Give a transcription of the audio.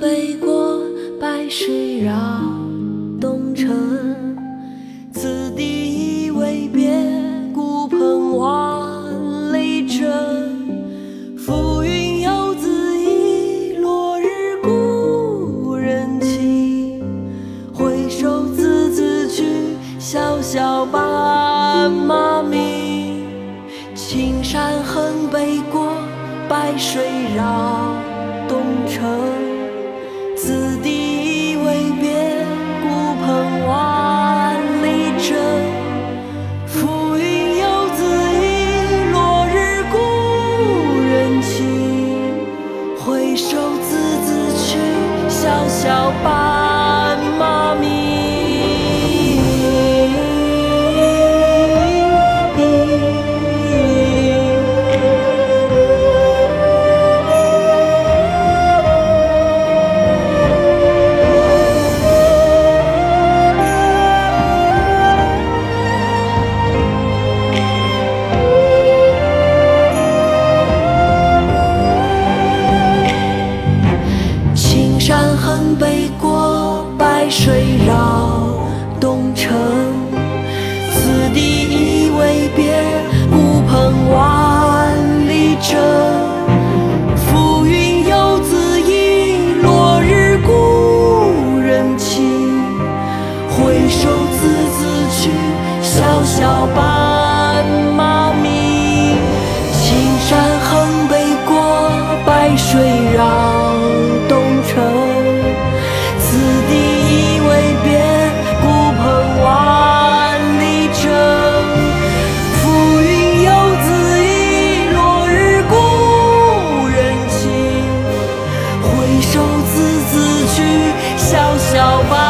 北国白水绕东城，此地一为别，孤蓬万里征。浮云游子意，落日故人情。回首字字句，萧萧斑马鸣。青山横北过，白水绕东城。此地未别，孤蓬万里征。浮云游子意，落日故人情。回首字字去，萧萧白水绕东城。此地已为别，孤蓬万里征。浮云游子意，落日故人情。回首字字去，萧萧斑小白，